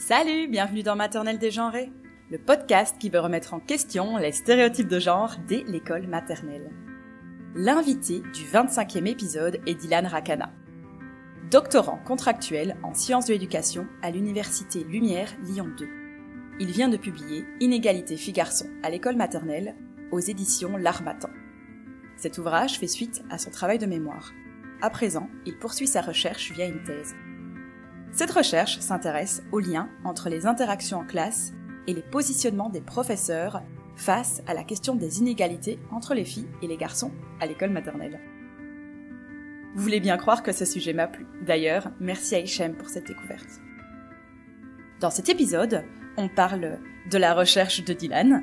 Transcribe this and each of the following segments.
Salut, bienvenue dans Maternelle dégenrée, le podcast qui veut remettre en question les stéréotypes de genre dès l'école maternelle. L'invité du 25e épisode est Dylan Rakana. Doctorant contractuel en sciences de l'éducation à l'université Lumière Lyon 2. Il vient de publier Inégalité filles-garçons à l'école maternelle aux éditions L'Armatan. Cet ouvrage fait suite à son travail de mémoire. À présent, il poursuit sa recherche via une thèse. Cette recherche s'intéresse aux liens entre les interactions en classe et les positionnements des professeurs face à la question des inégalités entre les filles et les garçons à l'école maternelle. Vous voulez bien croire que ce sujet m'a plu. D'ailleurs, merci à Hichem pour cette découverte. Dans cet épisode, on parle de la recherche de Dylan,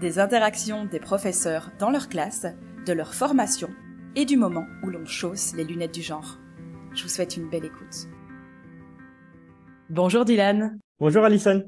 des interactions des professeurs dans leur classe, de leur formation et du moment où l'on chausse les lunettes du genre. Je vous souhaite une belle écoute. Bonjour Dylan. Bonjour Alison.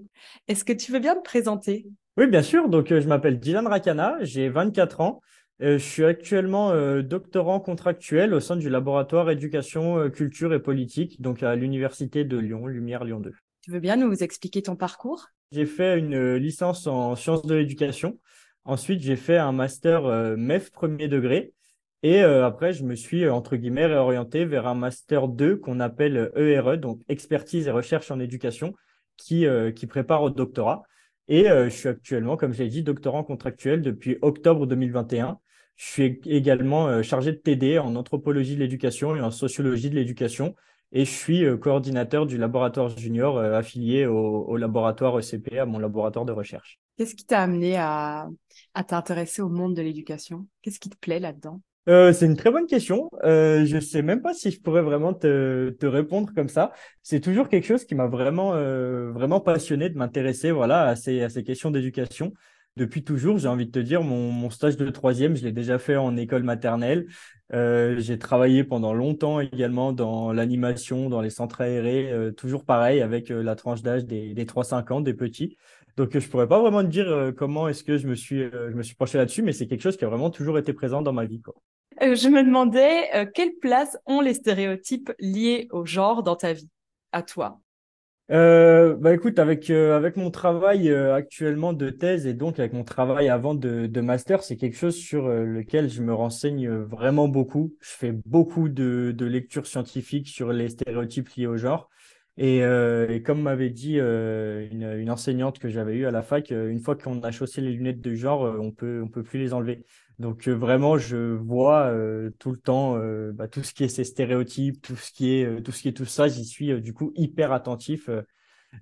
Est-ce que tu veux bien te présenter? Oui, bien sûr. Donc, euh, je m'appelle Dylan Rakana, j'ai 24 ans. Euh, je suis actuellement euh, doctorant contractuel au sein du laboratoire éducation, culture et politique, donc à l'université de Lyon, Lumière Lyon 2. Tu veux bien nous expliquer ton parcours? J'ai fait une licence en sciences de l'éducation. Ensuite, j'ai fait un master MEF premier degré. Et euh, après, je me suis, euh, entre guillemets, réorienté vers un Master 2 qu'on appelle ERE, donc Expertise et Recherche en Éducation, qui, euh, prépare au doctorat. Et je suis actuellement, comme je l'ai dit, doctorant contractuel depuis octobre 2021. Je suis également chargé de TD en anthropologie de l'éducation et en sociologie de l'éducation. Et je suis coordinateur du laboratoire junior affilié au, laboratoire ECP, à mon laboratoire de recherche. Qu'est-ce qui t'a amené à t'intéresser au monde de l'éducation? Qu'est-ce qui te plaît là-dedans? Euh, c'est une très bonne question. Euh, je sais même pas si je pourrais vraiment te, te répondre comme ça. C'est toujours quelque chose qui m'a vraiment, euh, vraiment passionné de m'intéresser voilà, à, ces, à ces questions d'éducation. Depuis toujours, j'ai envie de te dire, mon, mon stage de troisième, je l'ai déjà fait en école maternelle. Euh, j'ai travaillé pendant longtemps également dans l'animation, dans les centres aérés, euh, toujours pareil avec euh, la tranche d'âge des, des 3-5 ans, des petits. Donc, je pourrais pas vraiment te dire comment est-ce que je me suis, je me suis penché là-dessus, mais c'est quelque chose qui a vraiment toujours été présent dans ma vie. Quoi. Euh, je me demandais euh, quelle place ont les stéréotypes liés au genre dans ta vie, à toi? Euh, bah écoute, avec avec mon travail actuellement de thèse et donc avec mon travail avant de, de master, c'est quelque chose sur lequel je me renseigne vraiment beaucoup. Je fais beaucoup de, de lectures scientifiques sur les stéréotypes liés au genre. Et, et comme m'avait dit une, une, enseignante que j'avais eue à la fac, une fois qu'on a chaussé les lunettes de genre, on peut on peut plus les enlever. Donc euh, vraiment, je vois euh, tout le temps euh, bah, tout ce qui est ces stéréotypes, tout ce qui est tout ce qui est tout ça. J'y suis du coup hyper attentif.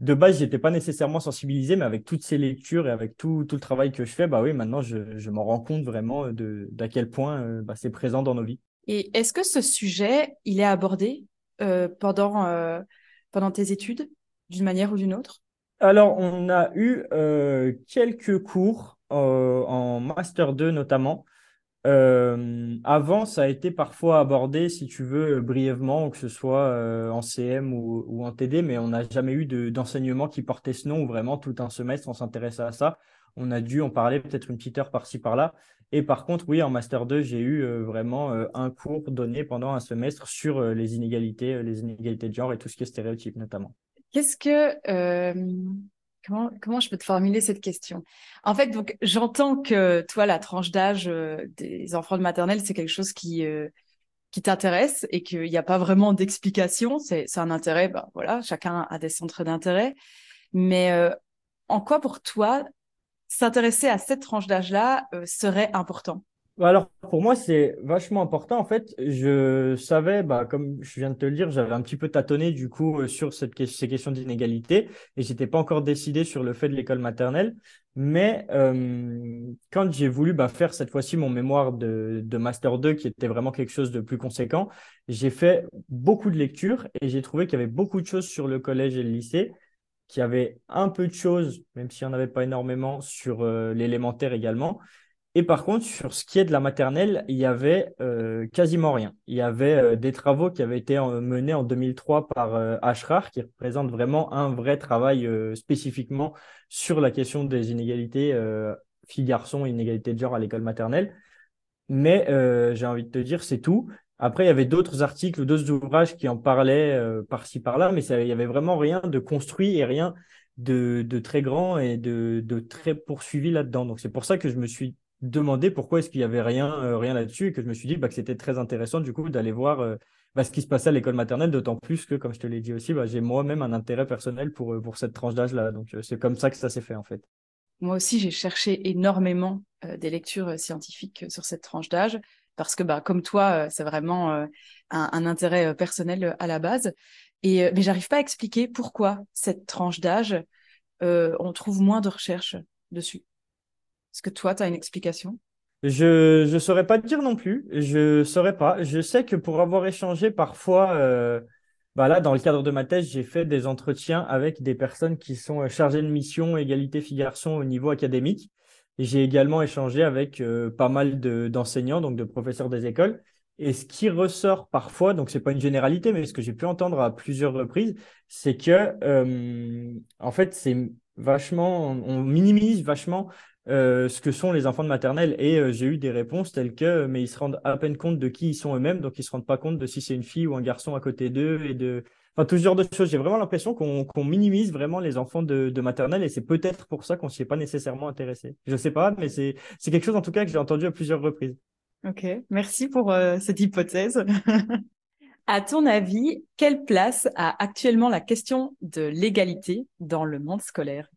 De base, j'étais pas nécessairement sensibilisé, mais avec toutes ces lectures et avec tout, tout le travail que je fais, bah oui, maintenant je, je m'en rends compte vraiment d'à quel point bah, c'est présent dans nos vies. Et est-ce que ce sujet, il est abordé pendant pendant tes études, d'une manière ou d'une autre? Alors, on a eu quelques cours euh, en Master 2 notamment. Euh, avant, ça a été parfois abordé, si tu veux, brièvement, que ce soit euh, en CM ou, en TD, mais on n'a jamais eu d'enseignement qui portait ce nom, ou vraiment tout un semestre, on s'intéressait à ça. On a dû en parler peut-être une petite heure par-ci, par-là. Et par contre, oui, en Master 2, j'ai eu vraiment un cours donné pendant un semestre sur les inégalités, les inégalités de genre et tout ce qui est stéréotype notamment. Qu'est-ce que Comment, comment je peux te formuler cette question? En fait, donc j'entends que toi, la tranche d'âge euh, des enfants de maternelle, c'est quelque chose qui euh, qui t'intéresse et qu'il n'y a pas vraiment d'explication. C'est un intérêt, ben voilà, chacun a des centres d'intérêt. Mais euh, en quoi pour toi s'intéresser à cette tranche d'âge-là serait important bah, alors, pour moi, c'est vachement important. En fait, je savais, bah, comme je viens de te le dire, j'avais un petit peu tâtonné du coup euh, sur cette, ces questions d'inégalité et j'étais pas encore décidé sur le fait de l'école maternelle. Mais euh, quand j'ai voulu bah, faire cette fois-ci mon mémoire de, de Master 2, qui était vraiment quelque chose de plus conséquent, j'ai fait beaucoup de lectures et j'ai trouvé qu'il y avait beaucoup de choses sur le collège et le lycée, qu'il y avait un peu de choses, même s'il n'y en avait pas énormément, sur euh, l'élémentaire également. Et par contre, sur ce qui est de la maternelle, il y avait euh, quasiment rien. Il y avait euh, des travaux qui avaient été menés en 2003 par Ashrar, qui représente vraiment un vrai travail spécifiquement sur la question des inégalités filles-garçons inégalités de genre à l'école maternelle. Mais j'ai envie de te dire, c'est tout. Après, il y avait d'autres articles d'autres ouvrages qui en parlaient par-ci par-là, mais il y avait vraiment rien de construit et rien de, très grand et de, très poursuivi là-dedans. Donc c'est pour ça que je me suis demandé pourquoi est-ce qu'il y avait rien, euh, là-dessus et que je me suis dit bah, que c'était très intéressant du coup d'aller voir euh, bah, ce qui se passait à l'école maternelle, d'autant plus que, comme je te l'ai dit aussi, bah, j'ai moi-même un intérêt personnel pour, euh, pour cette tranche d'âge-là. Donc c'est comme ça que ça s'est fait en fait. Moi aussi, j'ai cherché énormément des lectures scientifiques sur cette tranche d'âge parce que, bah, comme toi, c'est vraiment un, un, intérêt personnel à la base. Et, mais j'arrive pas à expliquer pourquoi cette tranche d'âge, on trouve moins de recherches dessus. Est-ce que toi, tu as une explication? Je ne saurais pas te dire non plus. Je saurais pas. Je sais que pour avoir échangé parfois, euh, bah dans le cadre de ma thèse, j'ai fait des entretiens avec des personnes qui sont euh, chargées de mission égalité filles-garçons au niveau académique. J'ai également échangé avec euh, pas mal d'enseignants, donc de professeurs des écoles. Et ce qui ressort parfois, donc c'est pas une généralité, mais ce que j'ai pu entendre à plusieurs reprises, c'est que en fait c'est vachement, on minimise vachement euh, ce que sont les enfants de maternelle. Et euh, j'ai eu des réponses telles que, mais ils se rendent à peine compte de qui ils sont eux-mêmes, donc ils se rendent pas compte de si c'est une fille ou un garçon à côté d'eux et de, enfin tout ce genre de choses. J'ai vraiment l'impression qu'on minimise vraiment les enfants de, de maternelle et c'est peut-être pour ça qu'on s'y est pas nécessairement intéressé. Je sais pas, mais c'est c'est quelque chose en tout cas que j'ai entendu à plusieurs reprises. Ok, merci pour euh, cette hypothèse. à ton avis, quelle place a actuellement la question de l'égalité dans le monde scolaire?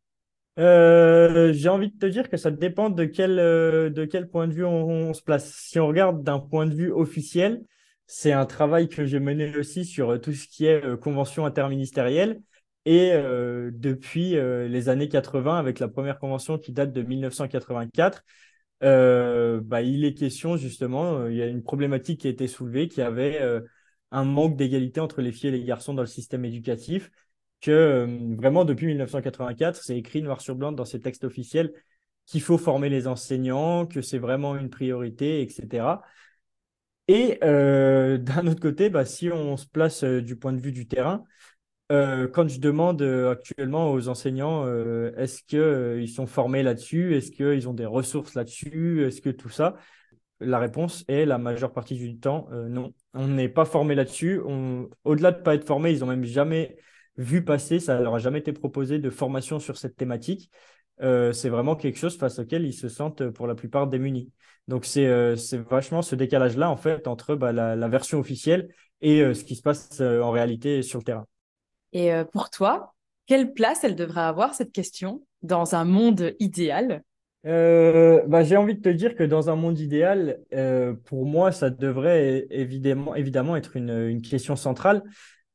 Euh, j'ai envie de te dire que ça dépend de quel, euh, de quel point de vue on, se place. Si on regarde d'un point de vue officiel, c'est un travail que j'ai mené aussi sur euh, tout ce qui est convention interministérielle. Et depuis les années 80, avec la première convention qui date de 1984, bah, il est question justement, il y a une problématique qui a été soulevée, qui avait un manque d'égalité entre les filles et les garçons dans le système éducatif que euh, vraiment depuis 1984, c'est écrit noir sur blanc dans ces textes officiels qu'il faut former les enseignants, que c'est vraiment une priorité, etc. Et euh, d'un autre côté, bah, si on se place euh, du point de vue du terrain, quand je demande actuellement aux enseignants, est-ce qu'ils sont formés là-dessus, est-ce qu'ils ont des ressources là-dessus, est-ce que tout ça, la réponse est la majeure partie du temps non. On n'est pas formé là-dessus. Au-delà de ne pas être formé, ils n'ont même jamais vu passer, ça leur a jamais été proposé de formation sur cette thématique. Euh, c'est vraiment quelque chose face auquel ils se sentent pour la plupart démunis. Donc c'est euh, vachement ce décalage-là en fait entre bah, la, version officielle et euh, ce qui se passe en réalité sur le terrain. Et pour toi, quelle place elle devrait avoir cette question dans un monde idéal? Bah, J'ai envie de te dire que dans un monde idéal, pour moi, ça devrait évidemment, évidemment être une, une question centrale.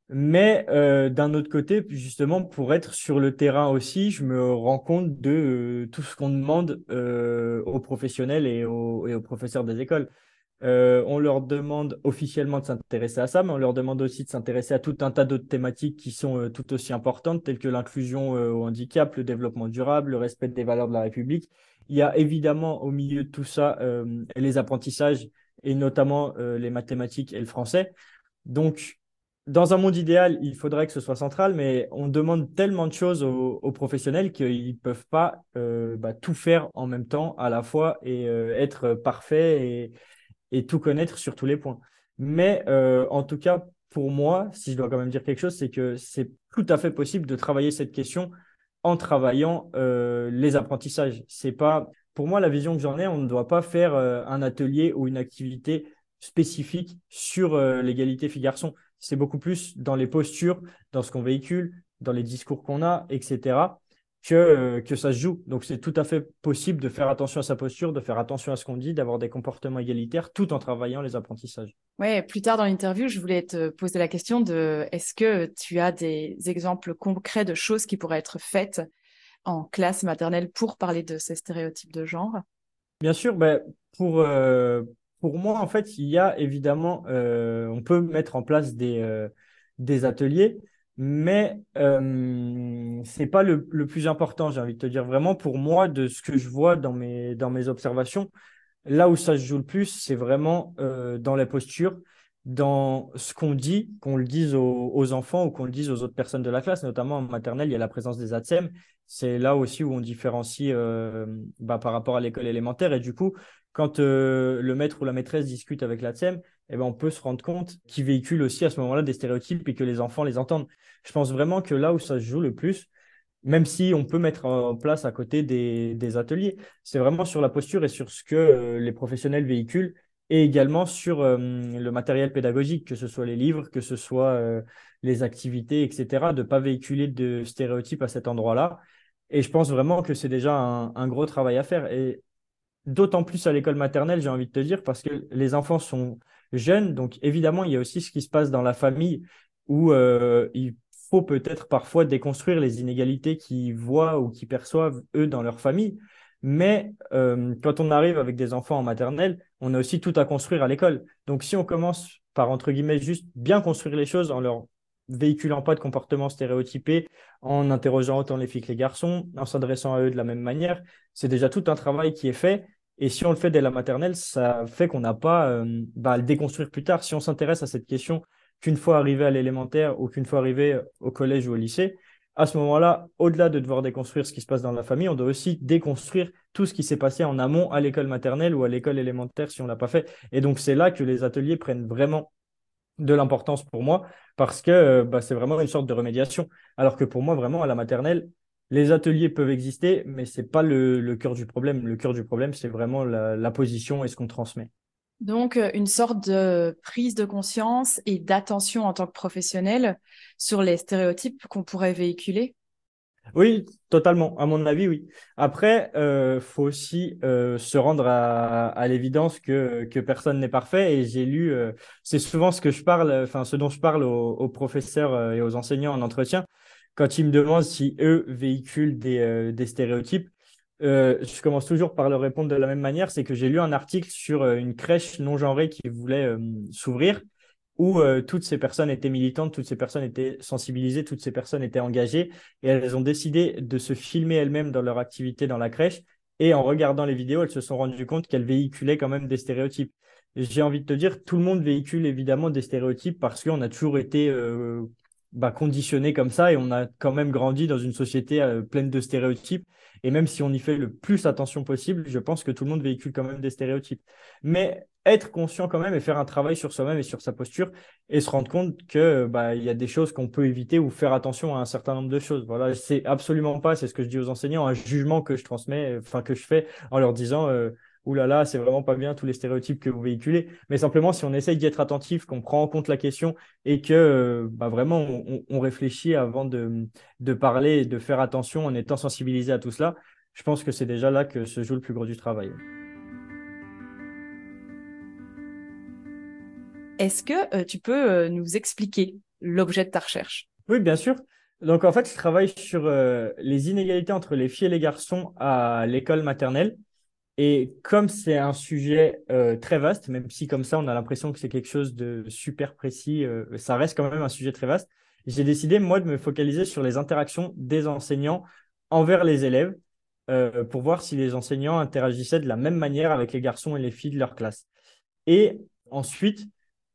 Mais euh, d'un autre côté, justement, pour être sur le terrain aussi, je me rends compte de euh, tout ce qu'on demande euh, aux professionnels et aux, et aux, professeurs des écoles. on leur demande officiellement de s'intéresser à ça, mais on leur demande aussi de s'intéresser à tout un tas d'autres thématiques qui sont tout aussi importantes, telles que l'inclusion au handicap, le développement durable, le respect des valeurs de la République. Il y a évidemment au milieu de tout ça les apprentissages et notamment les mathématiques et le français. Donc, dans un monde idéal, il faudrait que ce soit central, mais on demande tellement de choses aux, professionnels qu'ils ne peuvent pas euh, bah, tout faire en même temps à la fois et euh, être parfait et, tout connaître sur tous les points. Mais euh, en tout cas, pour moi, si je dois quand même dire quelque chose, c'est que c'est tout à fait possible de travailler cette question en travaillant les apprentissages. C'est pas, pour moi, la vision que j'en ai, on ne doit pas faire un atelier ou une activité spécifique sur l'égalité filles-garçons c'est beaucoup plus dans les postures, dans ce qu'on véhicule, dans les discours qu'on a, etc., que, euh, que ça se joue. Donc c'est tout à fait possible de faire attention à sa posture, de faire attention à ce qu'on dit, d'avoir des comportements égalitaires tout en travaillant les apprentissages. Ouais, plus tard dans l'interview, je voulais te poser la question de est-ce que tu as des exemples concrets de choses qui pourraient être faites en classe maternelle pour parler de ces stéréotypes de genre? Bien sûr, ben, pour, euh, pour moi, en fait, il y a évidemment, euh, on peut mettre en place des, euh, ateliers, mais euh, ce n'est pas le, plus important, j'ai envie de te dire. Vraiment, pour moi, de ce que je vois dans mes, observations, là où ça se joue le plus, c'est vraiment dans la posture, dans ce qu'on dit, qu'on le dise aux, enfants ou qu'on le dise aux autres personnes de la classe, notamment en maternelle, il y a la présence des ATSEM. C'est là aussi où on différencie bah, par rapport à l'école élémentaire. Et du coup, quand euh, le maître ou la maîtresse discute avec la TSEM, eh ben, on peut se rendre compte qu'ils véhiculent aussi à ce moment-là des stéréotypes et que les enfants les entendent. Je pense vraiment que là où ça se joue le plus, même si on peut mettre en place à côté des, ateliers. C'est vraiment sur la posture et sur ce que euh, les professionnels véhiculent et également sur euh, le matériel pédagogique, que ce soit les livres, que ce soit les activités, etc., de ne pas véhiculer de stéréotypes à cet endroit-là. Et je pense vraiment que c'est déjà un, un, gros travail à faire. Et d'autant plus à l'école maternelle, j'ai envie de te dire, parce que les enfants sont jeunes, donc évidemment, il y a aussi ce qui se passe dans la famille où il faut peut-être parfois déconstruire les inégalités qu'ils voient ou qu'ils perçoivent eux dans leur famille. Mais euh, quand on arrive avec des enfants en maternelle, on a aussi tout à construire à l'école. Donc si on commence par, entre guillemets, juste bien construire les choses en leur véhiculant pas de comportements stéréotypés, en interrogeant autant les filles que les garçons, en s'adressant à eux de la même manière, c'est déjà tout un travail qui est fait. Et si on le fait dès la maternelle, ça fait qu'on n'a pas euh, bah, à le déconstruire plus tard. Si on s'intéresse à cette question qu'une fois arrivé à l'élémentaire ou qu'une fois arrivé au collège ou au lycée, à ce moment-là, au-delà de devoir déconstruire ce qui se passe dans la famille, on doit aussi déconstruire tout ce qui s'est passé en amont à l'école maternelle ou à l'école élémentaire si on ne l'a pas fait. Et donc, c'est là que les ateliers prennent vraiment de l'importance pour moi parce que euh, bah, c'est vraiment une sorte de remédiation. Alors que pour moi, vraiment, à la maternelle, les ateliers peuvent exister, mais ce n'est pas le, cœur du problème. Le cœur du problème, c'est vraiment la position et ce qu'on transmet. Donc, euh, une sorte de prise de conscience et d'attention en tant que professionnel sur les stéréotypes qu'on pourrait véhiculer. Oui, totalement. À mon avis, oui. Après, il euh, faut aussi euh, se rendre à, l'évidence que, que personne n'est parfait. Et j'ai lu, c'est souvent ce que je parle, enfin ce dont je parle aux, professeurs et aux enseignants en entretien, quand ils me demandent si eux véhiculent des stéréotypes. Euh, je commence toujours par leur répondre de la même manière, c'est que j'ai lu un article sur euh, une crèche non genrée qui voulait euh, s'ouvrir, où toutes ces personnes étaient militantes, toutes ces personnes étaient sensibilisées, toutes ces personnes étaient engagées, et elles ont décidé de se filmer elles-mêmes dans leur activité dans la crèche, et en regardant les vidéos, elles se sont rendues compte qu'elles véhiculaient quand même des stéréotypes. J'ai envie de te dire, tout le monde véhicule évidemment des stéréotypes parce qu'on a toujours été bah, conditionné comme ça et on a quand même grandi dans une société pleine de stéréotypes et même si on y fait le plus attention possible, je pense que tout le monde véhicule quand même des stéréotypes. Mais être conscient quand même et faire un travail sur soi-même et sur sa posture et se rendre compte que bah il y a des choses qu'on peut éviter ou faire attention à un certain nombre de choses. Voilà, c'est absolument pas, c'est ce que je dis aux enseignants, un jugement que je transmets, enfin que je fais en leur disant euh, Ouh là là, c'est vraiment pas bien tous les stéréotypes que vous véhiculez. Mais simplement, si on essaye d'y être attentif, qu'on prend en compte la question et que euh, bah, vraiment on, réfléchit avant de, de parler et de faire attention en étant sensibilisé à tout cela, je pense que c'est déjà là que se joue le plus gros du travail. Est-ce que euh, tu peux euh, nous expliquer l'objet de ta recherche? Oui, bien sûr. Donc en fait, je travaille sur les inégalités entre les filles et les garçons à l'école maternelle. Et comme c'est un sujet euh, très vaste, même si comme ça on a l'impression que c'est quelque chose de super précis, euh, ça reste quand même un sujet très vaste, j'ai décidé moi de me focaliser sur les interactions des enseignants envers les élèves euh, pour voir si les enseignants interagissaient de la même manière avec les garçons et les filles de leur classe. Et ensuite,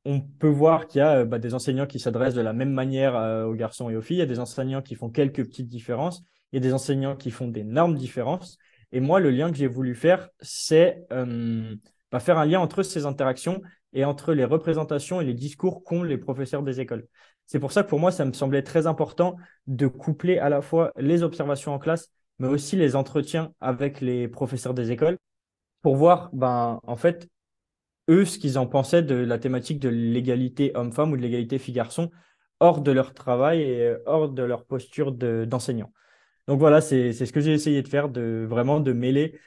on peut voir qu'il y a bah, des enseignants qui s'adressent de la même manière aux garçons et aux filles, il y a des enseignants qui font quelques petites différences, il y a des enseignants qui font d'énormes différences. Et moi, le lien que j'ai voulu faire, c'est euh, bah, faire un lien entre ces interactions et entre les représentations et les discours qu'ont les professeurs des écoles. C'est pour ça que pour moi, ça me semblait très important de coupler à la fois les observations en classe, mais aussi les entretiens avec les professeurs des écoles pour voir, ben, en fait, eux, ce qu'ils en pensaient de la thématique de l'égalité homme-femme ou de l'égalité fille-garçon hors de leur travail et hors de leur posture d'enseignant. Donc voilà, c'est ce que j'ai essayé de faire, de vraiment de mêler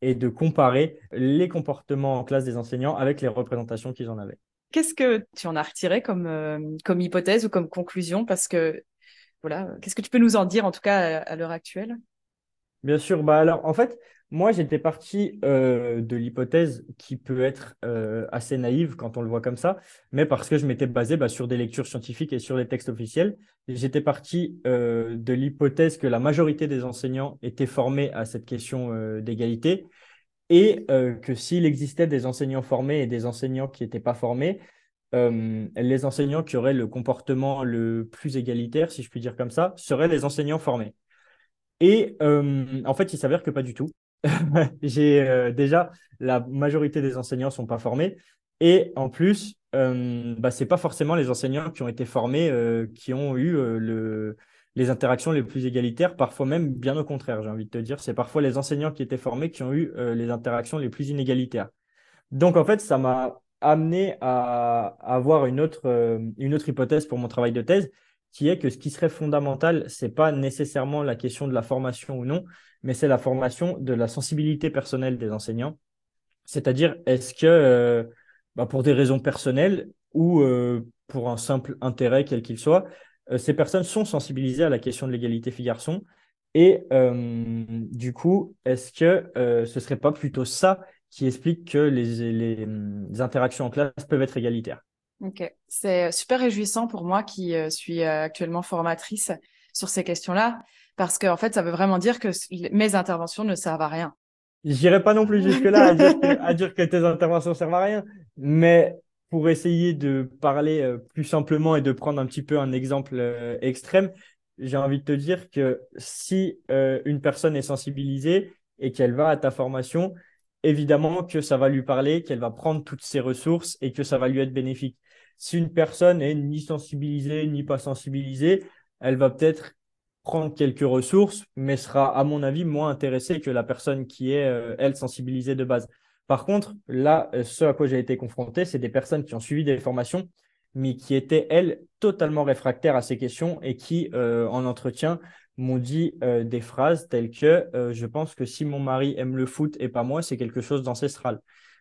et de comparer les comportements en classe des enseignants avec les représentations qu'ils en avaient. Qu'est-ce que tu en as retiré comme, euh, comme hypothèse ou comme conclusion? Parce que, voilà, qu'est-ce que tu peux nous en dire en tout cas à, l'heure actuelle? Bien sûr, bah alors en fait, moi, j'étais parti euh, de l'hypothèse qui peut être euh, assez naïve quand on le voit comme ça, mais parce que je m'étais basé bah, sur des lectures scientifiques et sur les textes officiels. J'étais parti euh, de l'hypothèse que la majorité des enseignants étaient formés à cette question d'égalité et que s'il existait des enseignants formés et des enseignants qui n'étaient pas formés, les enseignants qui auraient le comportement le plus égalitaire, si je puis dire comme ça, seraient les enseignants formés. Et en fait, il s'avère que pas du tout. j'ai euh, déjà la majorité des enseignants sont pas formés et en plus euh, bah, c'est pas forcément les enseignants qui ont été formés euh, qui ont eu le les interactions les plus égalitaires, parfois même bien au contraire, j'ai envie de te dire. C'est parfois les enseignants qui étaient formés qui ont eu les interactions les plus inégalitaires. Donc, en fait, ça m'a amené à, avoir une autre hypothèse pour mon travail de thèse, qui est que ce qui serait fondamental, c'est pas nécessairement la question de la formation ou non, mais c'est la formation de la sensibilité personnelle des enseignants. C'est-à-dire, est-ce que, euh, bah, pour des raisons personnelles ou euh, pour un simple intérêt quel qu'il soit, euh, ces personnes sont sensibilisées à la question de l'égalité filles-garçons Et du coup, est-ce que ce serait pas plutôt ça qui explique que les, les interactions en classe peuvent être égalitaires? Ok, c'est super réjouissant pour moi qui euh, suis euh, actuellement formatrice sur ces questions-là, parce qu'en fait, ça veut vraiment dire que mes interventions ne servent à rien. J'irai pas non plus jusque-là à, dire que, tes interventions servent à rien, mais pour essayer de parler euh, plus simplement et de prendre un petit peu un exemple extrême, j'ai envie de te dire que si une personne est sensibilisée et qu'elle va à ta formation, évidemment que ça va lui parler, qu'elle va prendre toutes ses ressources et que ça va lui être bénéfique si une personne est ni sensibilisée ni pas sensibilisée, elle va peut-être prendre quelques ressources, mais sera, à mon avis, moins intéressée que la personne qui est, euh, elle, sensibilisée de base. Par contre, là, euh, ce à quoi j'ai été confronté, c'est des personnes qui ont suivi des formations, mais qui étaient, elles, totalement réfractaires à ces questions et qui, euh, en entretien, m'ont dit des phrases telles que je pense que si mon mari aime le foot et pas moi, c'est quelque chose d'ancestral.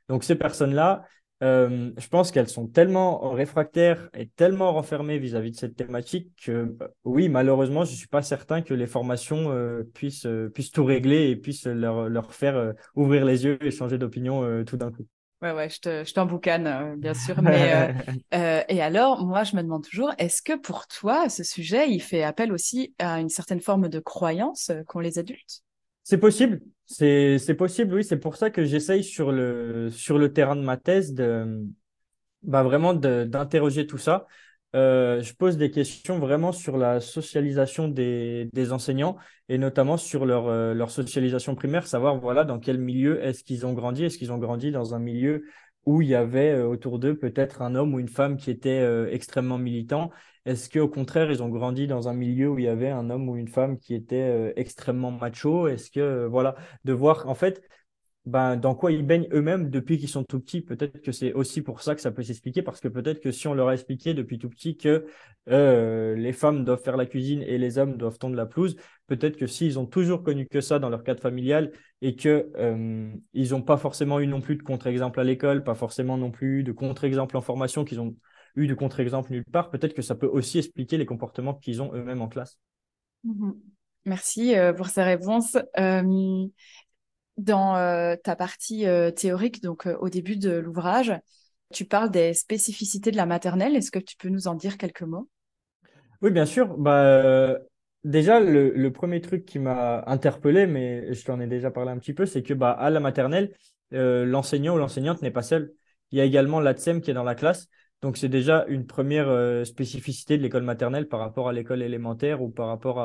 Donc ces personnes-là, euh, je pense qu'elles sont tellement réfractaires et tellement renfermées vis-à-vis de cette thématique que, euh, oui, malheureusement, je ne suis pas certain que les formations euh, puissent, puissent tout régler et puissent leur, leur faire ouvrir les yeux et changer d'opinion tout d'un coup. Ouais, ouais, je t'emboucane, bien sûr. Mais, et alors, moi, je me demande toujours, est-ce que pour toi, ce sujet, il fait appel aussi à une certaine forme de croyance qu'ont les adultes? C'est possible, c'est possible, oui. C'est pour ça que j'essaye sur le, sur le terrain de ma thèse de bah vraiment d'interroger tout ça. Euh, je pose des questions vraiment sur la socialisation des, des enseignants et notamment sur leur, euh, leur socialisation primaire, savoir voilà dans quel milieu est-ce qu'ils ont grandi, est-ce qu'ils ont grandi dans un milieu où il y avait euh, autour d'eux peut-être un homme ou une femme qui était extrêmement militant est-ce qu'au contraire, ils ont grandi dans un milieu où il y avait un homme ou une femme qui était euh, extrêmement macho? Est-ce que, euh, voilà, de voir, en fait, ben, dans quoi ils baignent eux-mêmes depuis qu'ils sont tout petits. Peut-être que c'est aussi pour ça que ça peut s'expliquer, parce que peut-être que si on leur a expliqué depuis tout petit que euh, les femmes doivent faire la cuisine et les hommes doivent tondre la pelouse, peut-être que s'ils ont toujours connu que ça dans leur cadre familial et que ils n'ont pas forcément eu non plus de contre-exemple à l'école, pas forcément non plus de contre-exemple en formation, qu'ils ont eu de contre-exemple nulle part, peut-être que ça peut aussi expliquer les comportements qu'ils ont eux-mêmes en classe. Mhm. Merci euh, pour ces réponses. Euh, dans euh, ta partie théorique, donc au début de l'ouvrage, tu parles des spécificités de la maternelle. Est-ce que tu peux nous en dire quelques mots? Oui, bien sûr. Bah, déjà, le, premier truc qui m'a interpellé, mais je t'en ai déjà parlé un petit peu, c'est que bah, à la maternelle, l'enseignant ou l'enseignante n'est pas seul. Il y a également l'ATSEM qui est dans la classe. Donc, c'est déjà une première euh, spécificité de l'école maternelle par rapport à l'école élémentaire ou par rapport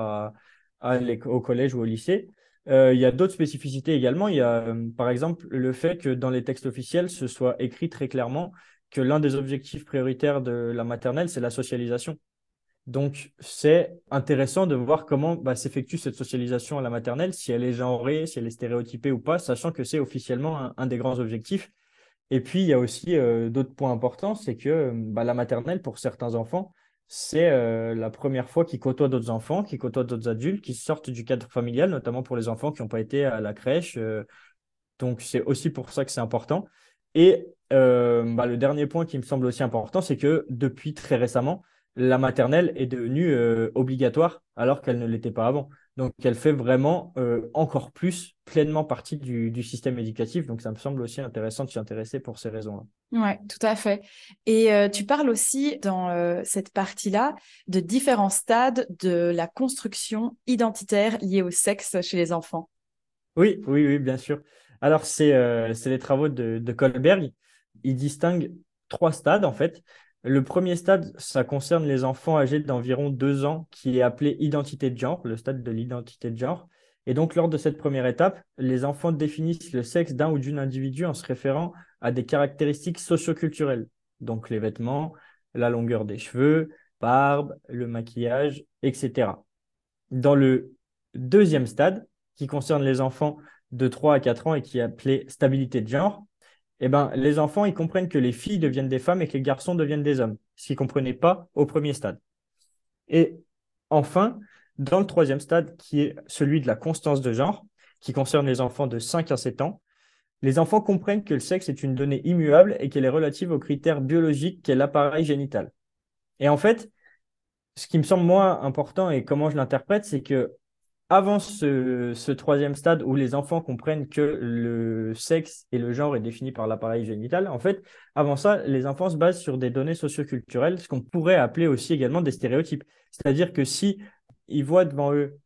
au collège ou au lycée. Euh, il y a d'autres spécificités également. Il y a, euh, par exemple, le fait que dans les textes officiels, ce soit écrit très clairement que l'un des objectifs prioritaires de la maternelle, c'est la socialisation. Donc, c'est intéressant de voir comment bah, s'effectue cette socialisation à la maternelle, si elle est genrée, si elle est stéréotypée ou pas, sachant que c'est officiellement un, des grands objectifs. Et puis, il y a aussi euh, d'autres points importants, c'est que euh, bah, la maternelle, pour certains enfants, c'est euh, la première fois qu'ils côtoient d'autres enfants, qu'ils côtoient d'autres adultes, qui sortent du cadre familial, notamment pour les enfants qui n'ont pas été à la crèche. donc, c'est aussi pour ça que c'est important. Et bah, le dernier point qui me semble aussi important, c'est que depuis très récemment, la maternelle est devenue obligatoire alors qu'elle ne l'était pas avant. Donc, elle fait vraiment euh, encore plus pleinement partie du, système éducatif. Donc, ça me semble aussi intéressant de s'y intéresser pour ces raisons-là. Oui, tout à fait. Et euh, tu parles aussi dans euh, cette partie-là de différents stades de la construction identitaire liée au sexe chez les enfants. Oui, oui, oui, bien sûr. Alors, c'est les travaux de, de Kohlberg. Il distingue trois stades, en fait. Le premier stade, ça concerne les enfants âgés d'environ deux ans, qui est appelé identité de genre, le stade de l'identité de genre. Et donc, lors de cette première étape, les enfants définissent le sexe d'un ou d'une individu en se référant à des caractéristiques socioculturelles, donc les vêtements, la longueur des cheveux, barbe, le maquillage, etc. dans le deuxième stade, qui concerne les enfants de 3 à 4 ans et qui est appelé stabilité de genre, eh ben, les enfants, ils comprennent que les filles deviennent des femmes et que les garçons deviennent des hommes, ce qu'ils ne comprenaient pas au premier stade. Et enfin, dans le troisième stade, qui est celui de la constance de genre, qui concerne les enfants de 5 à 7 ans, les enfants comprennent que le sexe est une donnée immuable et qu'elle est relative aux critères biologiques qu'est l'appareil génital. Et en fait, ce qui me semble moins important et comment je l'interprète, c'est que avant ce, troisième stade où les enfants comprennent que le sexe et le genre est défini par l'appareil génital, en fait, avant ça, les enfants se basent sur des données socioculturelles, ce qu'on pourrait appeler aussi également des stéréotypes. C'est-à-dire que si ils voient devant eux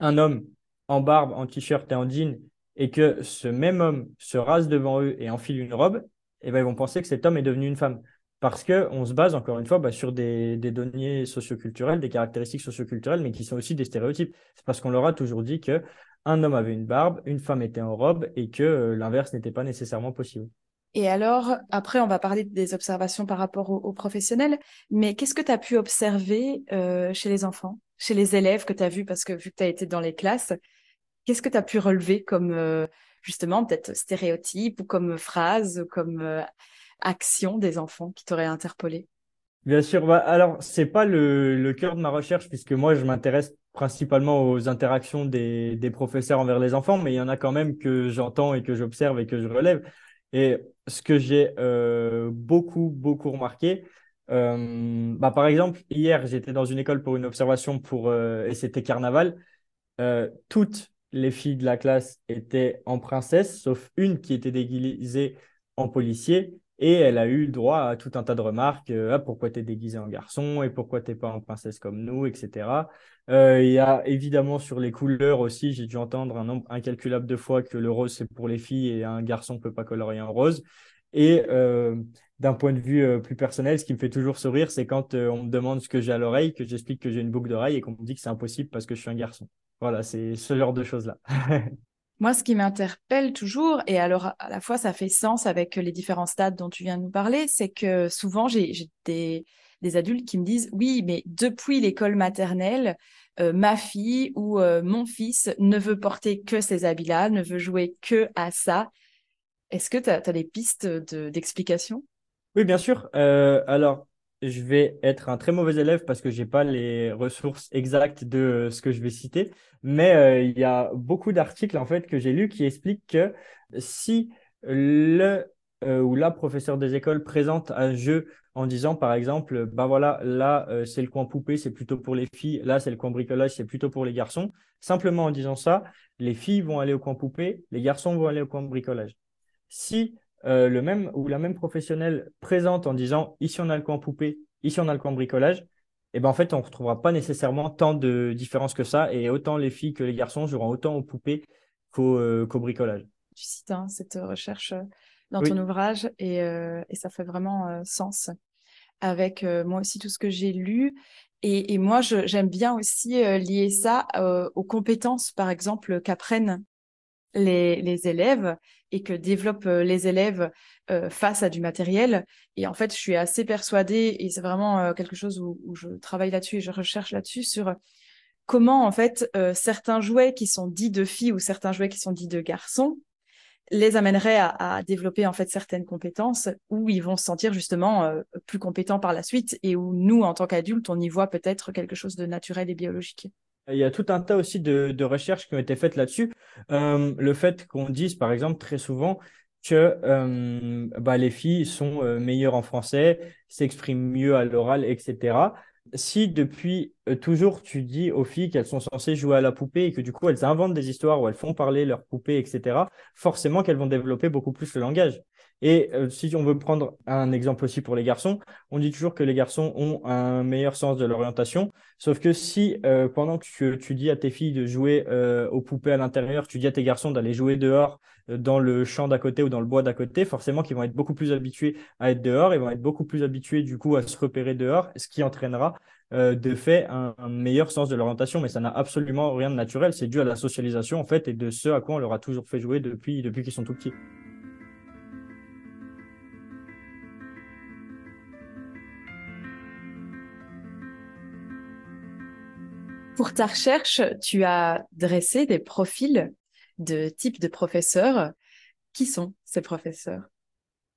un homme en barbe, en t-shirt et en jean, et que ce même homme se rase devant eux et enfile une robe, eh ben, ils vont penser que cet homme est devenu une femme parce qu'on se base encore une fois bah, sur des, données socioculturelles, des caractéristiques socioculturelles, mais qui sont aussi des stéréotypes. C'est parce qu'on leur a toujours dit que un homme avait une barbe, une femme était en robe et que euh, l'inverse n'était pas nécessairement possible. Et alors, après, on va parler des observations par rapport aux, professionnels, mais qu'est-ce que tu as pu observer euh, chez les enfants, chez les élèves que tu as vus, parce que vu que tu as été dans les classes, qu'est-ce que tu as pu relever comme, euh, justement, peut-être stéréotype ou comme phrase, comme action des enfants qui t'auraient interpellé? Bien sûr. Bah, alors, c'est pas le, cœur de ma recherche puisque moi, je m'intéresse principalement aux interactions des, des, professeurs envers les enfants, mais il y en a quand même que j'entends et que j'observe et que je relève. Et ce que j'ai euh, beaucoup, beaucoup remarqué, euh, bah, par exemple, hier, j'étais dans une école pour une observation pour, euh, et c'était carnaval. toutes les filles de la classe étaient en princesse, sauf une qui était déguisée en policier. Et elle a eu droit à tout un tas de remarques. Euh, ah, pourquoi tu es déguisé en garçon et pourquoi tu n'es pas en princesse comme nous, etc. Euh, il y a évidemment sur les couleurs aussi, j'ai dû entendre un nombre incalculable de fois que le rose c'est pour les filles et un garçon peut pas colorier en rose. Et euh, d'un point de vue plus personnel, ce qui me fait toujours sourire, c'est quand on me demande ce que j'ai à l'oreille, que j'explique que j'ai une boucle d'oreille et qu'on me dit que c'est impossible parce que je suis un garçon. Voilà, c'est ce genre de choses-là. Moi, ce qui m'interpelle toujours, et alors à la fois ça fait sens avec les différents stades dont tu viens de nous parler, c'est que souvent j'ai des, adultes qui me disent oui, mais depuis l'école maternelle, euh, ma fille ou euh, mon fils ne veut porter que ces habits-là, ne veut jouer que à ça. Est-ce que tu as, des pistes d'explication? Oui, bien sûr. Euh, alors, je vais être un très mauvais élève parce que je n'ai pas les ressources exactes de ce que je vais citer. Mais euh, il y a beaucoup d'articles en fait que j'ai lus qui expliquent que si le euh, ou la professeur des écoles présente un jeu en disant par exemple, bah voilà, là euh, c'est le coin poupée, c'est plutôt pour les filles, là c'est le coin bricolage, c'est plutôt pour les garçons. Simplement en disant ça, les filles vont aller au coin poupée, les garçons vont aller au coin bricolage. Si euh, le même ou la même professionnelle présente en disant ici on a le coin poupée, ici on a le coin bricolage, et eh ben en fait on ne retrouvera pas nécessairement tant de différences que ça et autant les filles que les garçons joueront autant aux poupées qu'au euh, bricolage. Tu cites hein, cette recherche euh, dans ton ouvrage et, ça fait vraiment sens avec moi aussi tout ce que j'ai lu. Et, et moi, j'aime bien aussi lier ça aux compétences, par exemple, qu'apprennent les, élèves et que développent euh, les élèves euh, face à du matériel. Et en fait, je suis assez persuadée, et c'est vraiment euh, quelque chose où, je travaille là-dessus et je recherche là-dessus, sur comment en fait certains jouets qui sont dits de filles ou certains jouets qui sont dits de garçons les amèneraient à, développer en fait certaines compétences où ils vont se sentir justement plus compétents par la suite et où nous, en tant qu'adultes, on y voit peut-être quelque chose de naturel et biologique. Il y a tout un tas aussi de, recherches qui ont été faites là-dessus. Euh, le fait qu'on dise, par exemple, très souvent que euh, bah, les filles sont euh, meilleures en français, s'expriment mieux à l'oral, etc. Si depuis toujours tu dis aux filles qu'elles sont censées jouer à la poupée et que du coup elles inventent des histoires où elles font parler leur poupée, etc., forcément qu'elles vont développer beaucoup plus le langage. Et euh, si on veut prendre un exemple aussi pour les garçons, on dit toujours que les garçons ont un meilleur sens de l'orientation. Sauf que si euh, pendant que tu, dis à tes filles de jouer euh, aux poupées à l'intérieur, tu dis à tes garçons d'aller jouer dehors dans le champ d'à côté ou dans le bois d'à côté, forcément qu'ils vont être beaucoup plus habitués à être dehors, ils vont être beaucoup plus habitués du coup à se repérer dehors, ce qui entraînera de fait un, meilleur sens de l'orientation. Mais ça n'a absolument rien de naturel, c'est dû à la socialisation en fait et de ce à quoi on leur a toujours fait jouer depuis, depuis qu'ils sont tout petits. Pour ta recherche, tu as dressé des profils de type de professeurs. Qui sont ces professeurs?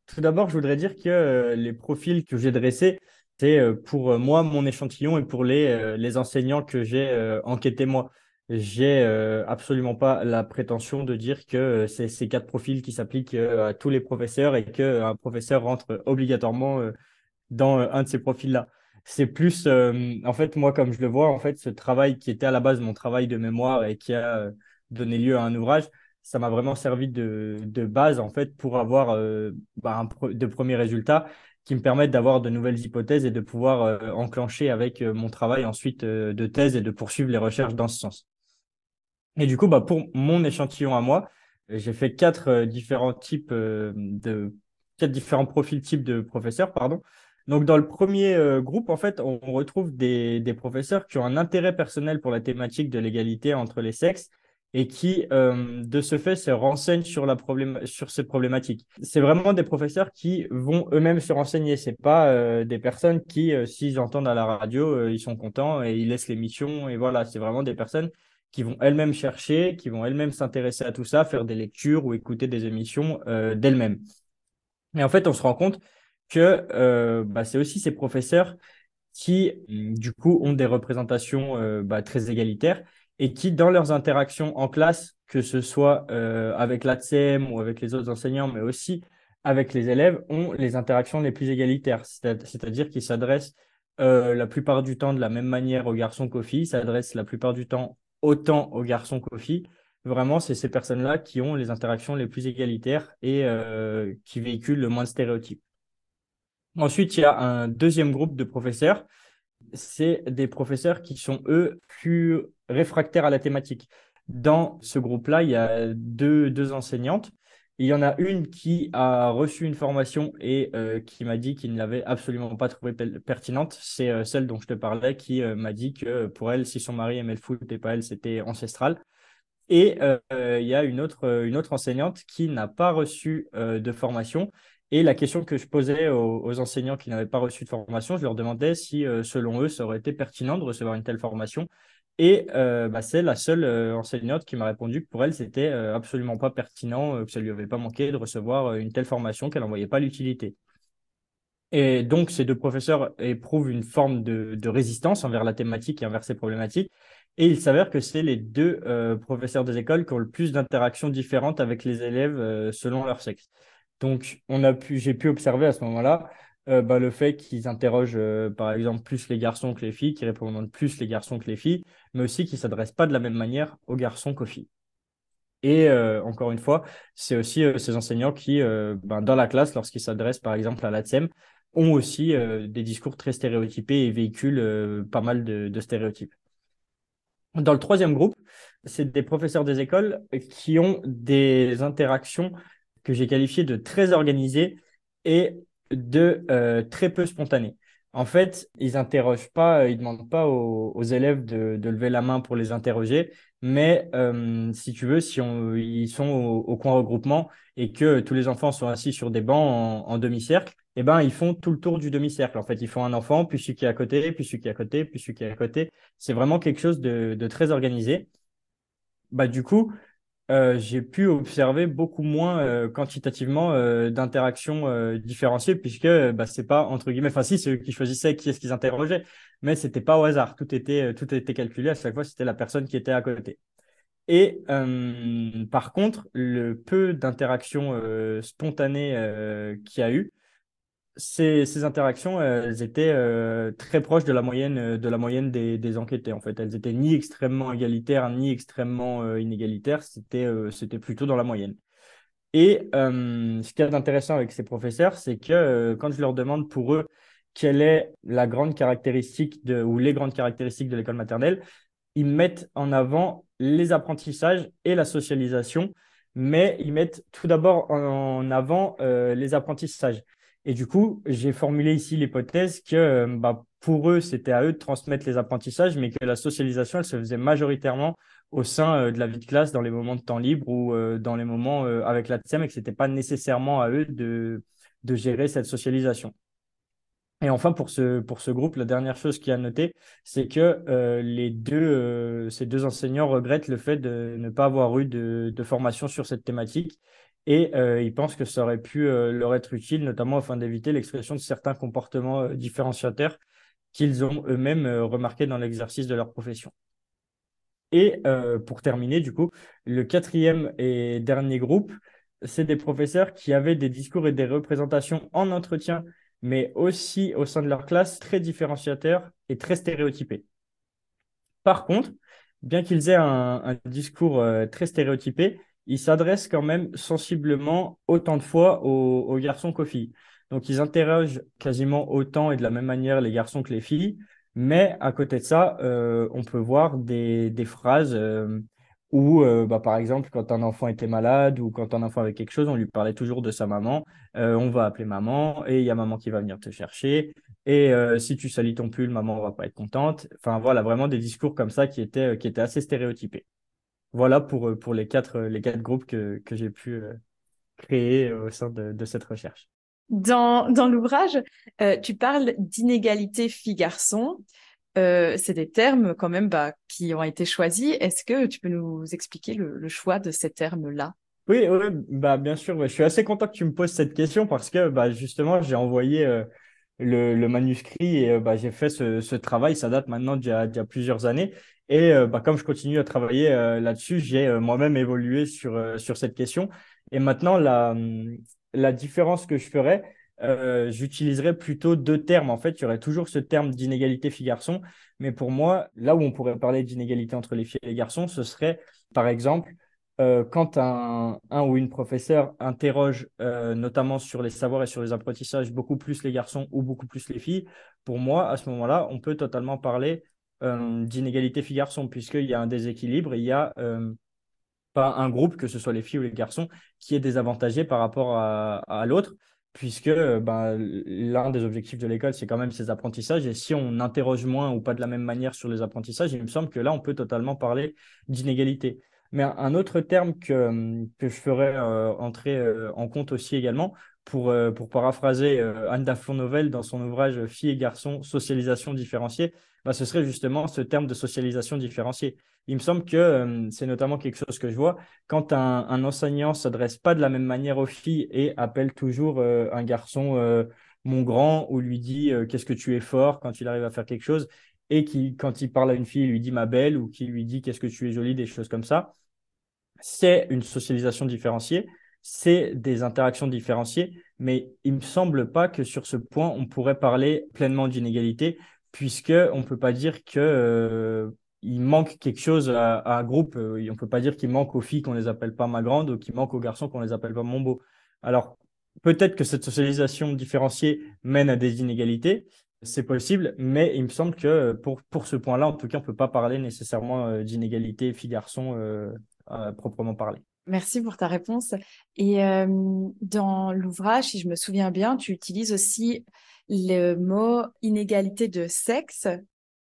Tout d'abord, je voudrais dire que euh, les profils que j'ai dressés, c'est euh, pour euh, moi mon échantillon et pour les, les enseignants que j'ai enquêtés moi. J'ai absolument pas la prétention de dire que c'est ces quatre profils qui s'appliquent à tous les professeurs et qu'un professeur rentre obligatoirement dans un de ces profils-là c'est plus, euh, en fait, moi, comme je le vois, en fait, ce travail qui était à la base mon travail de mémoire et qui a euh, donné lieu à un ouvrage, ça m'a vraiment servi de, de, base, en fait, pour avoir euh, bah, de premiers résultats qui me permettent d'avoir de nouvelles hypothèses et de pouvoir enclencher avec mon travail ensuite de thèse et de poursuivre les recherches dans ce sens. Et du coup, bah, pour mon échantillon à moi, j'ai fait quatre différents types de quatre différents profils types de professeurs, pardon. Donc, dans le premier euh, groupe, en fait, on, retrouve des, professeurs qui ont un intérêt personnel pour la thématique de l'égalité entre les sexes et qui, euh, de ce fait, se renseignent sur, la sur ces problématiques. C'est vraiment des professeurs qui vont eux-mêmes se renseigner. C'est pas euh, des personnes qui, s'ils entendent à la radio, ils sont contents et ils laissent l'émission. Et voilà, c'est vraiment des personnes qui vont elles-mêmes chercher, qui vont elles-mêmes s'intéresser à tout ça, faire des lectures ou écouter des émissions d'elles-mêmes. Et en fait, on se rend compte que euh, bah, c'est aussi ces professeurs qui, du coup, ont des représentations euh, bah, très égalitaires et qui, dans leurs interactions en classe, que ce soit euh, avec l'ATSEM ou avec les autres enseignants, mais aussi avec les élèves, ont les interactions les plus égalitaires. C'est-à-dire qu'ils s'adressent la plupart du temps de la même manière aux garçons qu'aux filles, s'adressent la plupart du temps autant aux garçons qu'aux filles. Vraiment, c'est ces personnes-là qui ont les interactions les plus égalitaires et qui véhiculent le moins de stéréotypes. Ensuite, il y a un deuxième groupe de professeurs. C'est des professeurs qui sont, eux, plus réfractaires à la thématique. Dans ce groupe-là, il y a deux, deux enseignantes. Il y en a une qui a reçu une formation et euh, qui m'a dit qu'il ne l'avait absolument pas trouvée pertinente. C'est euh, celle dont je te parlais qui euh, m'a dit que pour elle, si son mari aimait le foot et pas elle, c'était ancestral. Et il y a une autre, une autre enseignante qui n'a pas reçu de formation et la question que je posais aux, enseignants qui n'avaient pas reçu de formation, je leur demandais si, euh, selon eux, ça aurait été pertinent de recevoir une telle formation. Et euh, bah, c'est la seule euh, enseignante qui m'a répondu que pour elle, c'était absolument pas pertinent, que ça lui avait pas manqué de recevoir une telle formation, qu'elle n'en voyait pas l'utilité. Et donc, ces deux professeurs éprouvent une forme de, de, résistance envers la thématique et envers ces problématiques. Et il s'avère que c'est les deux professeurs des écoles qui ont le plus d'interactions différentes avec les élèves selon leur sexe. Donc, on a pu, j'ai pu observer à ce moment-là euh, bah, le fait qu'ils interrogent, euh, par exemple, plus les garçons que les filles, qu'ils répondent plus les garçons que les filles, mais aussi qu'ils ne s'adressent pas de la même manière aux garçons qu'aux filles. Et euh, encore une fois, c'est aussi ces enseignants qui, ben, dans la classe, lorsqu'ils s'adressent par exemple à l'ATSEM, ont aussi des discours très stéréotypés et véhiculent pas mal de, stéréotypes. Dans le troisième groupe, c'est des professeurs des écoles qui ont des interactions que j'ai qualifié de très organisé et de euh, très peu spontané. En fait, ils interrogent pas, euh, ils demandent pas aux, élèves de, lever la main pour les interroger, mais euh, si tu veux, si on, ils sont au, coin regroupement et que tous les enfants sont assis sur des bancs en, demi-cercle, eh ben ils font tout le tour du demi-cercle. En fait, ils font un enfant, puis celui qui est à côté, puis celui qui est à côté, puis celui qui est à côté. C'est vraiment quelque chose de, de très organisé. Bah du coup, euh, j'ai pu observer beaucoup moins euh, quantitativement euh, d'interactions différenciées puisque bah, c'est pas entre guillemets enfin si c'est eux qui choisissaient qui est-ce qu'ils interrogeaient mais c'était pas au hasard. Tout était tout était calculé. À chaque fois c'était la personne qui était à côté. Et par contre le peu d'interactions spontanées qu'il y a eu ces, interactions, elles étaient euh, très proches de la moyenne, euh, de la moyenne des, des, enquêtés. En fait, elles étaient ni extrêmement égalitaires ni extrêmement euh, inégalitaires. C'était, c'était plutôt dans la moyenne. Et ce qui est intéressant avec ces professeurs, c'est que quand je leur demande pour eux quelle est la grande caractéristique de, ou les grandes caractéristiques de l'école maternelle, ils mettent en avant les apprentissages et la socialisation, mais ils mettent tout d'abord en avant les apprentissages. Et du coup, j'ai formulé ici l'hypothèse que euh, bah, pour eux, c'était à eux de transmettre les apprentissages, mais que la socialisation, elle se faisait majoritairement au sein euh, de la vie de classe, dans les moments de temps libre ou euh, dans les moments avec la TSEM, et que ce n'était pas nécessairement à eux de, de gérer cette socialisation. Et enfin, pour ce, pour ce groupe, la dernière chose qui a noté, c'est que les deux, ces deux enseignants regrettent le fait de ne pas avoir eu de formation sur cette thématique et euh, ils pensent que ça aurait pu leur être utile, notamment afin d'éviter l'expression de certains comportements différenciateurs qu'ils ont eux-mêmes remarqués dans l'exercice de leur profession. Et pour terminer, du coup, le quatrième et dernier groupe, c'est des professeurs qui avaient des discours et des représentations en entretien mais aussi au sein de leur classe très différenciateurs et très stéréotypés. Par contre, bien qu'ils aient un, discours euh, très stéréotypé, ils s'adressent quand même sensiblement autant de fois aux, garçons qu'aux filles. Donc, ils interrogent quasiment autant et de la même manière les garçons que les filles. Mais à côté de ça, euh, on peut voir des, phrases euh, ou, euh, bah, par exemple, quand un enfant était malade ou quand un enfant avait quelque chose, on lui parlait toujours de sa maman. On va appeler maman et il y a maman qui va venir te chercher. Et si tu salis ton pull, maman va pas être contente. Enfin, voilà, vraiment des discours comme ça qui étaient assez stéréotypés. Voilà pour, pour les, quatre, les quatre groupes que, que j'ai pu créer au sein de, de cette recherche. Dans, dans l'ouvrage, tu parles d'inégalité filles-garçons. Euh, c'est des termes quand même bah, qui ont été choisis. Est-ce que tu peux nous expliquer le, choix de ces termes-là? Oui, bah, bien sûr. Je suis assez content que tu me poses cette question parce que bah, justement, j'ai envoyé euh, le, manuscrit et euh, bah, j'ai fait ce, travail. Ça date maintenant d'il y, a plusieurs années. Et bah, comme je continue à travailler là-dessus, j'ai moi-même évolué sur, sur cette question. Et maintenant, la, la différence que je ferais, euh, j'utiliserais plutôt deux termes. En fait, il y aurait toujours ce terme d'inégalité filles-garçons. Mais pour moi, là où on pourrait parler d'inégalité entre les filles et les garçons, ce serait, par exemple, euh, quand un, un, ou une professeur interroge euh, notamment sur les savoirs et sur les apprentissages beaucoup plus les garçons ou beaucoup plus les filles, pour moi, à ce moment-là, on peut totalement parler d'inégalité filles-garçons, puisqu'il y a un déséquilibre, il y a pas un groupe, que ce soit les filles ou les garçons, qui est désavantagé par rapport à, l'autre puisque bah, l'un des objectifs de l'école, c'est quand même ses apprentissages. Et si on interroge moins ou pas de la même manière sur les apprentissages, il me semble que là, on peut totalement parler d'inégalité. Mais un autre terme que, que je ferais euh, entrer euh, en compte aussi également, pour, euh, paraphraser Anne Dafon-Novel dans son ouvrage Filles et garçons, socialisation différenciée, bah, ce serait justement ce terme de socialisation différenciée. Il me semble que euh, c'est notamment quelque chose que je vois quand un, enseignant s'adresse pas de la même manière aux filles et appelle toujours un garçon mon grand ou lui dit qu'est-ce que tu es fort quand il arrive à faire quelque chose et qui quand il parle à une fille il lui dit ma belle ou qui lui dit qu'est-ce que tu es jolie des choses comme ça c'est une socialisation différenciée c'est des interactions différenciées mais il me semble pas que sur ce point on pourrait parler pleinement d'inégalité puisque on peut pas dire que euh, il manque quelque chose à, un groupe. Euh, on peut pas dire qu'il manque aux filles qu'on les appelle pas ma grande ou qu'il manque aux garçons qu'on les appelle pas mon beau. Alors peut-être que cette socialisation différenciée mène à des inégalités, c'est possible, mais il me semble que pour, pour ce point-là, en tout cas, on peut pas parler nécessairement euh, d'inégalité filles-garçons proprement parler. Merci pour ta réponse. Et dans l'ouvrage, si je me souviens bien, tu utilises aussi le mot inégalité de sexe.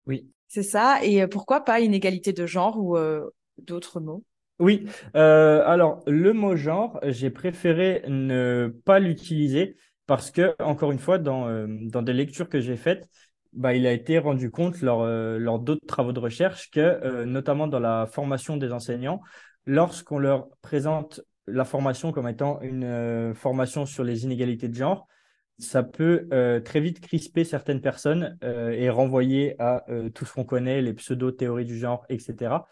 Oui. C'est ça? Et euh, pourquoi pas inégalité de genre ou euh, d'autres mots? Oui. Euh, alors, le mot genre, j'ai préféré ne pas l'utiliser parce que, encore une fois, dans, dans des lectures que j'ai faites, bah, il a été rendu compte lors, lors d'autres travaux de recherche que, notamment dans la formation des enseignants, lorsqu'on leur présente la formation comme étant une formation sur les inégalités de genre, ça peut euh, très vite crisper certaines personnes euh, et renvoyer à euh, tout ce qu'on connaît, les pseudo-théories du genre, etc.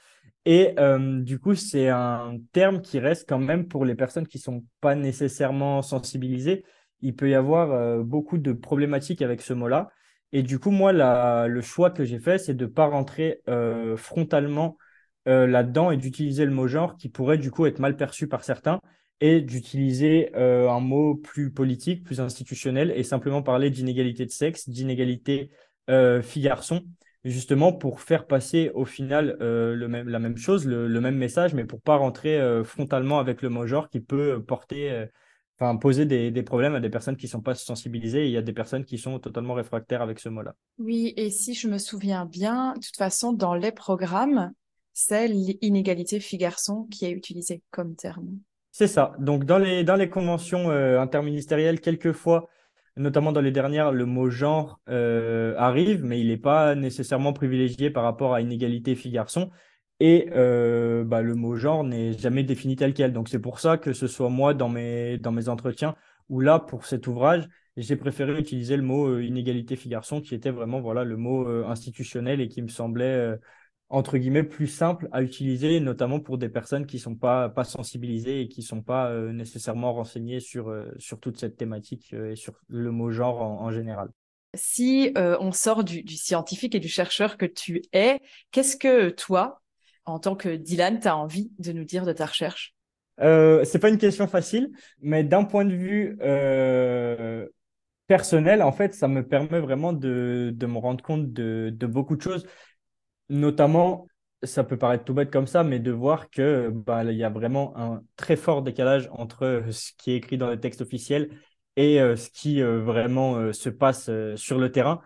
Et du coup, c'est un terme qui reste quand même pour les personnes qui ne sont pas nécessairement sensibilisées. Il peut y avoir beaucoup de problématiques avec ce mot-là. Et du coup, moi, le choix que j'ai fait, c'est de ne pas rentrer frontalement là-dedans et d'utiliser le mot genre qui pourrait du coup être mal perçu par certains et d'utiliser euh, un mot plus politique, plus institutionnel et simplement parler d'inégalité de sexe, d'inégalité euh, filles-garçons, justement pour faire passer au final euh, le même, la même chose, le, même message, mais pour pas rentrer frontalement avec le mot genre qui peut porter, enfin poser des, des, problèmes à des personnes qui sont pas sensibilisées. Et il y a des personnes qui sont totalement réfractaires avec ce mot-là. Oui, et si je me souviens bien, de toute façon, dans les programmes, c'est l'inégalité filles-garçons qui est utilisé comme terme. C'est ça. Donc, dans les, dans les conventions euh, interministérielles, quelquefois, notamment dans les dernières, le mot genre euh, arrive, mais il n'est pas nécessairement privilégié par rapport à inégalité fille-garçon. Et euh, bah, le mot genre n'est jamais défini tel quel. Donc c'est pour ça que ce soit moi dans mes, dans mes entretiens ou là pour cet ouvrage, j'ai préféré utiliser le mot euh, inégalité fille-garçon qui était vraiment voilà, le mot institutionnel et qui me semblait entre guillemets, plus simple à utiliser, notamment pour des personnes qui ne sont pas, pas sensibilisées et qui ne sont pas euh, nécessairement renseignées sur, euh, sur toute cette thématique euh, et sur le mot genre en, général. Si on sort du, scientifique et du chercheur que tu es, qu'est-ce que toi, en tant que Dylan, tu as envie de nous dire de ta recherche? Euh, C'est pas une question facile, mais d'un point de vue personnel, en fait, ça me permet vraiment de, de me rendre compte de, de beaucoup de choses notamment, ça peut paraître tout bête comme ça, mais de voir que bah, y a vraiment un très fort décalage entre ce qui est écrit dans le texte officiel et euh, ce qui euh, vraiment euh, se passe sur le terrain.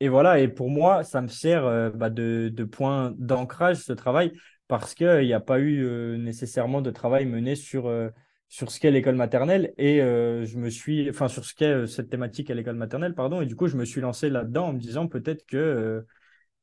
Et voilà, et pour moi, ça me sert bah, de, point d'ancrage, ce travail, parce qu'il n'y a pas eu nécessairement de travail mené sur, sur ce qu'est l'école maternelle. Et je me suis, enfin, sur ce qu'est cette thématique à l'école maternelle, pardon. Et du coup, je me suis lancé là-dedans en me disant peut-être que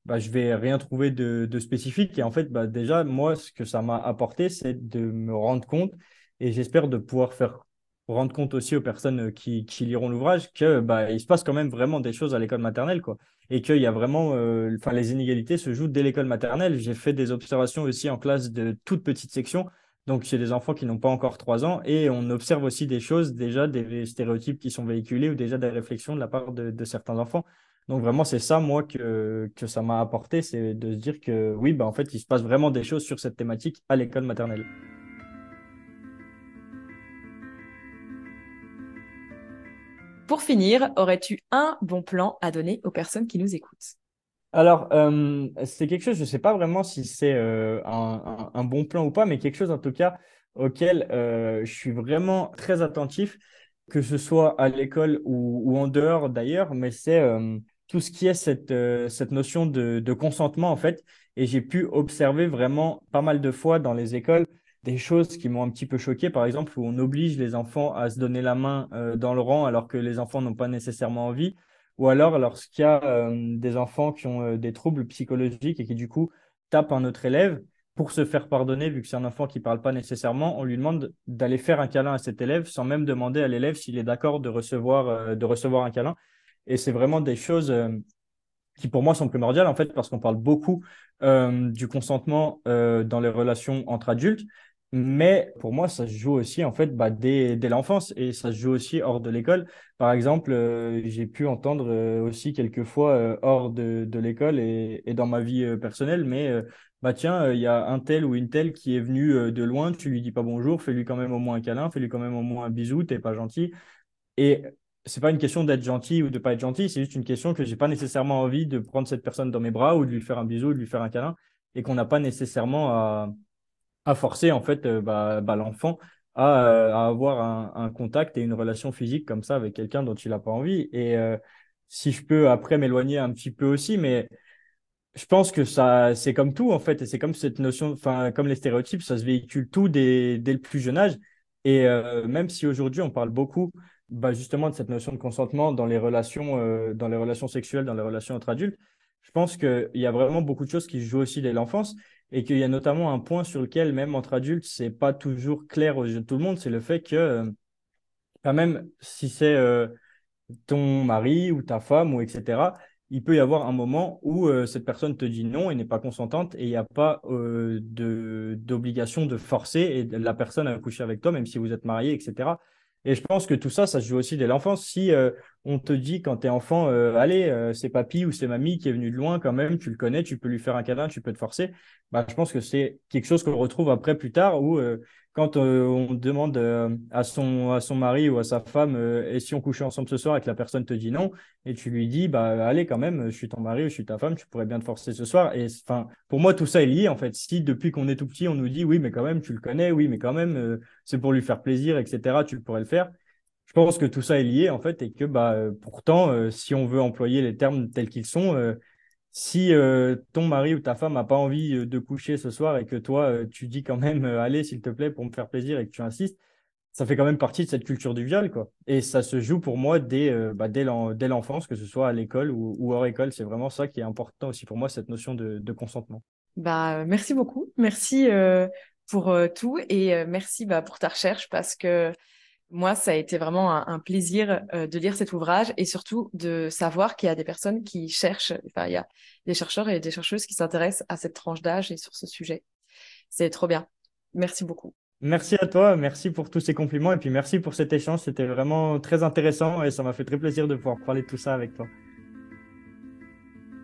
bah, je vais rien trouver de, de, spécifique. Et en fait, bah, déjà, moi, ce que ça m'a apporté, c'est de me rendre compte, et j'espère de pouvoir faire rendre compte aussi aux personnes qui, qui liront l'ouvrage que bah, il se passe quand même vraiment des choses à l'école maternelle, quoi. Et qu'il y a vraiment, euh, enfin, les inégalités se jouent dès l'école maternelle. J'ai fait des observations aussi en classe de toute petite section. Donc, chez des enfants qui n'ont pas encore trois ans, et on observe aussi des choses, déjà des stéréotypes qui sont véhiculés ou déjà des réflexions de la part de, de certains enfants. Donc vraiment, c'est ça, moi, que, que ça m'a apporté, c'est de se dire que oui, bah, en fait, il se passe vraiment des choses sur cette thématique à l'école maternelle. Pour finir, aurais-tu un bon plan à donner aux personnes qui nous écoutent? Alors, euh, c'est quelque chose, je ne sais pas vraiment si c'est euh, un, bon plan ou pas, mais quelque chose en tout cas auquel euh, je suis vraiment très attentif, que ce soit à l'école ou, en dehors d'ailleurs, mais c'est tout ce qui est cette, cette notion de, consentement, en fait. Et j'ai pu observer vraiment pas mal de fois dans les écoles des choses qui m'ont un petit peu choqué, par exemple, où on oblige les enfants à se donner la main euh, dans le rang alors que les enfants n'ont pas nécessairement envie. Ou alors, lorsqu'il y a euh, des enfants qui ont des troubles psychologiques et qui, du coup, tapent un autre élève, pour se faire pardonner, vu que c'est un enfant qui ne parle pas nécessairement, on lui demande d'aller faire un câlin à cet élève sans même demander à l'élève s'il est d'accord de recevoir, de recevoir un câlin. Et c'est vraiment des choses euh, qui pour moi sont primordiales en fait parce qu'on parle beaucoup euh, du consentement euh, dans les relations entre adultes, mais pour moi ça se joue aussi en fait bah, dès, dès l'enfance et ça se joue aussi hors de l'école. Par exemple, j'ai pu entendre aussi quelques fois hors de, de l'école et, et, dans ma vie personnelle, mais bah tiens, il y a un tel ou une telle qui est venu de loin, tu lui dis pas bonjour, fais-lui quand même au moins un câlin, fais-lui quand même au moins un bisou, t'es pas gentil. Et c'est pas une question d'être gentil ou de pas être gentil, c'est juste une question que j'ai pas nécessairement envie de prendre cette personne dans mes bras ou de lui faire un bisou, de lui faire un câlin, et qu'on n'a pas nécessairement à, à, forcer en fait euh, bah, bah, l'enfant à, euh, avoir un, contact et une relation physique comme ça avec quelqu'un dont il n'a pas envie. Et euh, si je peux après m'éloigner un petit peu aussi, mais je pense que ça, c'est comme tout en fait, et c'est comme cette notion, enfin comme les stéréotypes, ça se véhicule tout dès, dès le plus jeune âge. Et même si aujourd'hui on parle beaucoup bah, justement de cette notion de consentement dans les relations, dans les relations sexuelles, dans les relations entre adultes, je pense qu'il y a vraiment beaucoup de choses qui jouent aussi dès l'enfance et qu'il y a notamment un point sur lequel, même entre adultes, c'est pas toujours clair aux yeux de tout le monde, c'est le fait que, euh, même si c'est euh, ton mari ou ta femme ou etc., il peut y avoir un moment où cette personne te dit non et n'est pas consentante et il n'y a pas d'obligation de, de forcer et la personne à coucher avec toi, même si vous êtes marié, etc. Et je pense que tout ça, ça se joue aussi dès l'enfance. Si euh, on te dit quand tu es enfant, euh, allez, euh, c'est papy ou c'est mamie qui est venu de loin quand même, tu le connais, tu peux lui faire un câlin, tu peux te forcer, bah, je pense que c'est quelque chose qu'on retrouve après plus tard où quand on demande à, son, à son mari ou à sa femme et si on couchait ensemble ce soir et que la personne te dit non et tu lui dis bah allez quand même, je suis ton mari ou je suis ta femme, tu pourrais bien te forcer ce soir. Et enfin, pour moi, tout ça est lié en fait. Si depuis qu'on est tout petit, on nous dit oui, mais quand même, tu le connais, oui, mais quand même, c'est pour lui faire plaisir, etc., tu pourrais le faire je pense que tout ça est lié en fait et que bah, euh, pourtant, euh, si on veut employer les termes tels qu'ils sont, euh, si ton mari ou ta femme n'a pas envie de coucher ce soir et que toi, tu dis quand même allez s'il te plaît pour me faire plaisir et que tu insistes, ça fait quand même partie de cette culture du viol, quoi. Et ça se joue pour moi dès, euh, bah, dès l'enfance, que ce soit à l'école ou, hors école. C'est vraiment ça qui est important aussi pour moi, cette notion de, consentement. Bah, merci beaucoup. Merci euh, pour euh, tout et merci bah, pour ta recherche parce que moi, ça a été vraiment un, plaisir de lire cet ouvrage et surtout de savoir qu'il y a des personnes qui cherchent, enfin, il y a des chercheurs et des chercheuses qui s'intéressent à cette tranche d'âge et sur ce sujet. C'est trop bien. Merci beaucoup. Merci à toi, merci pour tous ces compliments et puis merci pour cet échange. C'était vraiment très intéressant et ça m'a fait très plaisir de pouvoir parler de tout ça avec toi.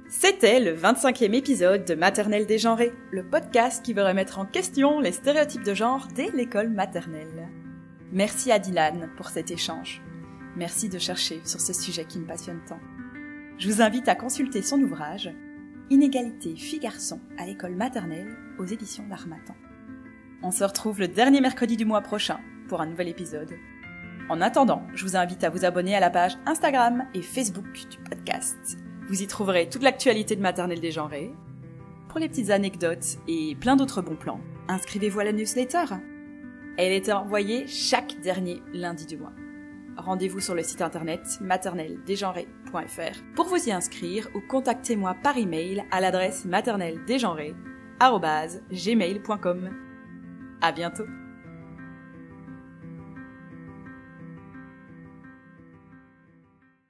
C'était le 25e épisode de Maternelle dégenrée, le podcast qui veut remettre en question les stéréotypes de genre dès l'école maternelle. Merci à Dylan pour cet échange. Merci de chercher sur ce sujet qui me passionne tant. Je vous invite à consulter son ouvrage Inégalité filles-garçons à l'école maternelle aux éditions d'Armatan. On se retrouve le dernier mercredi du mois prochain pour un nouvel épisode. En attendant, je vous invite à vous abonner à la page Instagram et Facebook du podcast. Vous y trouverez toute l'actualité de maternelle dégenrée. Pour les petites anecdotes et plein d'autres bons plans, inscrivez-vous à la newsletter. Elle est envoyée chaque dernier lundi du mois. Rendez-vous sur le site internet maternelledégenrée.fr pour vous y inscrire ou contactez-moi par email à l'adresse maternelledégenrée.gmail.com. À bientôt